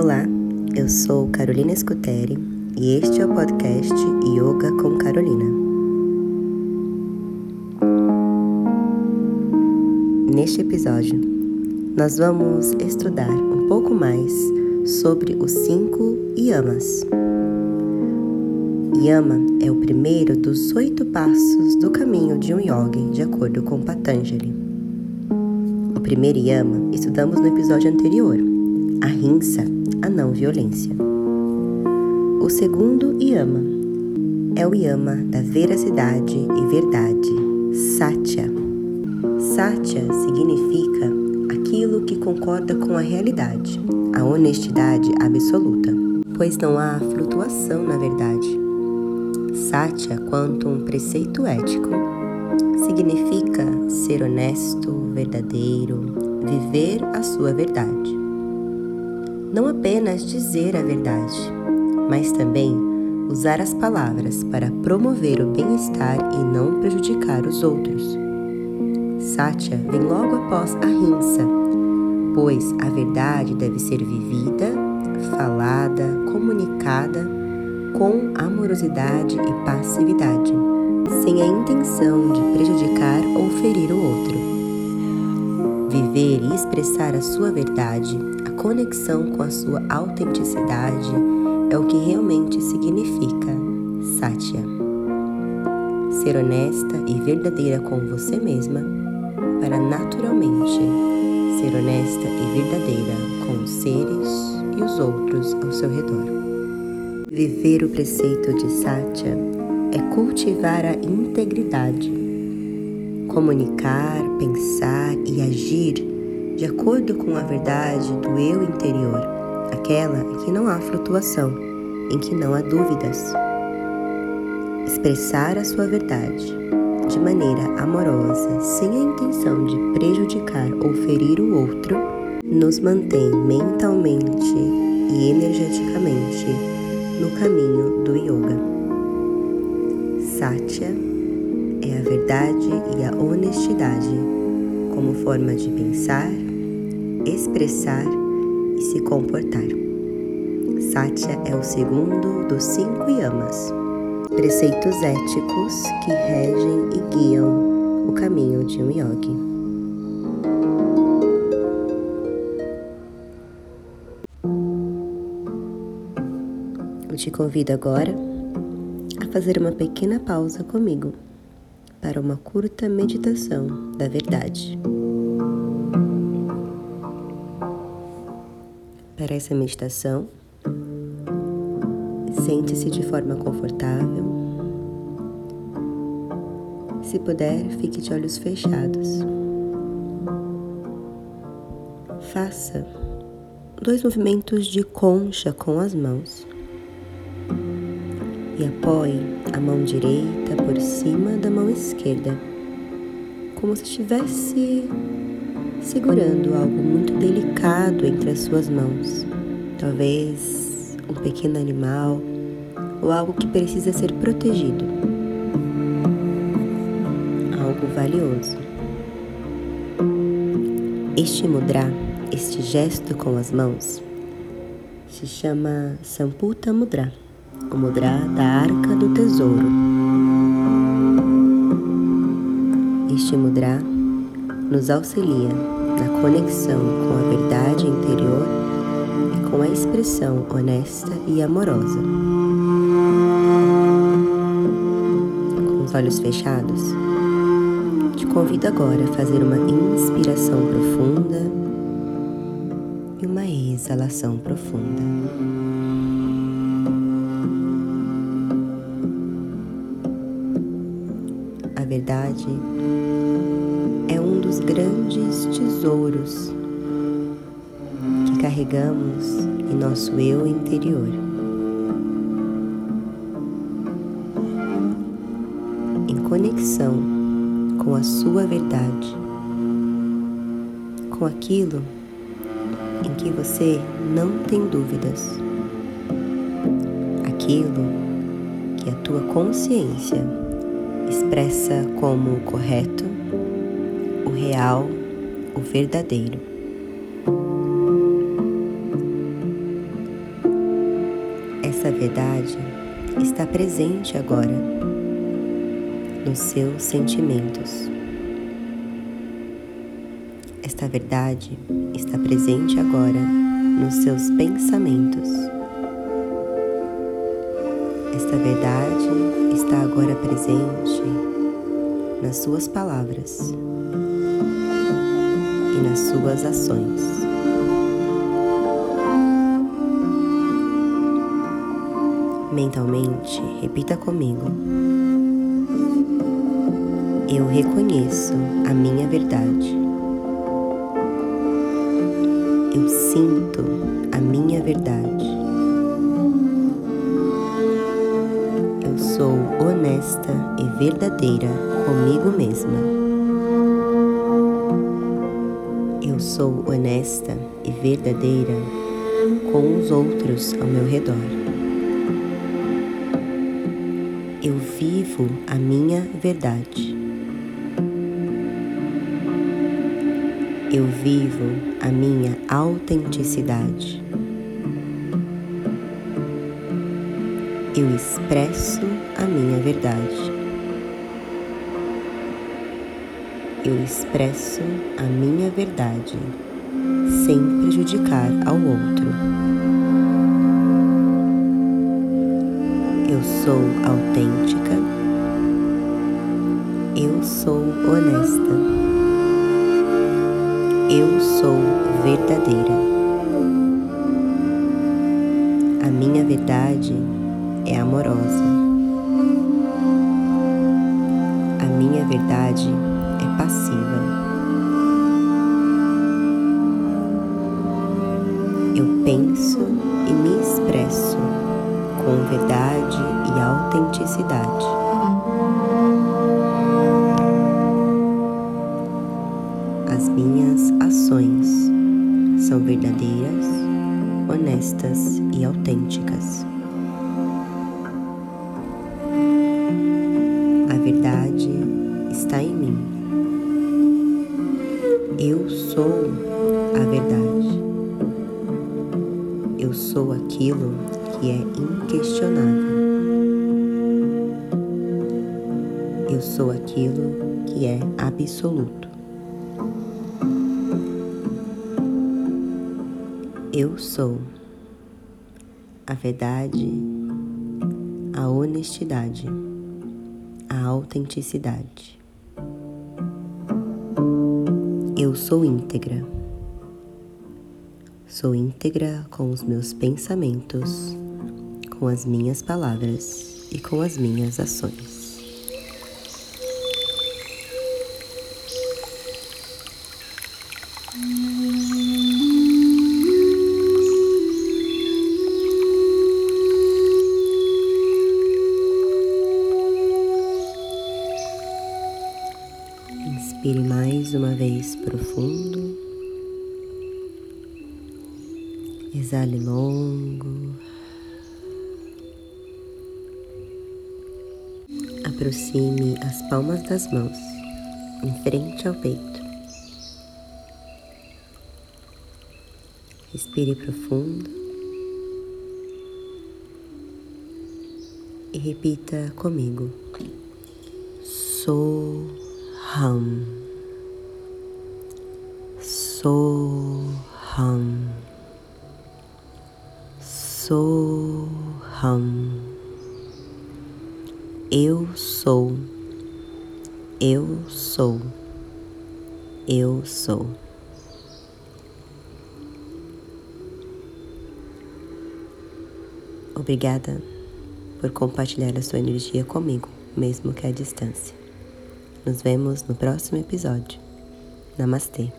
Olá, eu sou Carolina Scuteri e este é o podcast Yoga com Carolina. Neste episódio, nós vamos estudar um pouco mais sobre os cinco yamas. Yama é o primeiro dos oito passos do caminho de um yogi, de acordo com Patanjali. O primeiro yama estudamos no episódio anterior, a rinsa, a não violência. O segundo yama é o yama da veracidade e verdade, satya. Satya significa aquilo que concorda com a realidade, a honestidade absoluta, pois não há flutuação na verdade. Satya, quanto um preceito ético, significa ser honesto, verdadeiro, viver a sua verdade. Não apenas dizer a verdade, mas também usar as palavras para promover o bem-estar e não prejudicar os outros. Satya vem logo após a rinsa, pois a verdade deve ser vivida, falada, comunicada com amorosidade e passividade, sem a intenção de prejudicar ou ferir o outro. Viver e expressar a sua verdade, conexão com a sua autenticidade, é o que realmente significa Satya. Ser honesta e verdadeira com você mesma, para naturalmente ser honesta e verdadeira com os seres e os outros ao seu redor. Viver o preceito de Satya é cultivar a integridade, comunicar, pensar e agir de acordo com a verdade do eu interior, aquela em que não há flutuação, em que não há dúvidas. Expressar a sua verdade de maneira amorosa, sem a intenção de prejudicar ou ferir o outro, nos mantém mentalmente e energeticamente no caminho do yoga. Satya é a verdade e a honestidade como forma de pensar, expressar e se comportar. Satya é o segundo dos cinco yamas, preceitos éticos que regem e guiam o caminho de um yogi. te convido agora a fazer uma pequena pausa comigo para uma curta meditação da verdade. Para essa meditação, sente-se de forma confortável. Se puder, fique de olhos fechados. Faça dois movimentos de concha com as mãos e apoie a mão direita por cima da mão esquerda, como se estivesse segurando algo muito delicado entre as suas mãos. Talvez um pequeno animal ou algo que precisa ser protegido. Algo valioso. Este mudra, este gesto com as mãos, se chama Samputa Mudra o mudra da Arca do Tesouro. Este mudra nos auxilia na conexão com a verdade interior e com a expressão honesta e amorosa. Com os olhos fechados, te convido agora a fazer uma inspiração profunda e uma exalação profunda. Tesouros que carregamos em nosso eu interior. Em conexão com a sua verdade, com aquilo em que você não tem dúvidas, aquilo que a tua consciência expressa como o correto, o real, o verdadeiro. verdade está presente agora nos seus sentimentos. Esta verdade está presente agora nos seus pensamentos. Esta verdade está agora presente nas suas palavras e nas suas ações. Mentalmente, repita comigo. Eu reconheço a minha verdade. Eu sinto a minha verdade. Eu sou honesta e verdadeira comigo mesma. Sou honesta e verdadeira com os outros ao meu redor. Eu vivo a minha verdade. Eu vivo a minha autenticidade. Eu expresso a minha verdade. Eu expresso a minha verdade sem prejudicar ao outro. Eu sou autêntica. Eu sou honesta. Eu sou verdadeira. A minha verdade é amorosa. A minha verdade passiva. Eu penso e me expresso com verdade e autenticidade. As minhas ações são verdadeiras, honestas e autênticas. A verdade está em mim. Eu sou a verdade. Eu sou aquilo que é inquestionável. Eu sou aquilo que é absoluto. Eu sou a verdade, a honestidade, a autenticidade. Eu sou íntegra. Sou íntegra com os meus pensamentos, com as minhas palavras e com as minhas ações. Mais uma vez profundo. Exale longo. Aproxime as palmas das mãos em frente ao peito. Respire profundo e repita comigo. Sou hum so hum so hum eu sou eu sou eu sou Obrigada por compartilhar a sua energia comigo, mesmo que à distância. Nos vemos no próximo episódio. Namastê.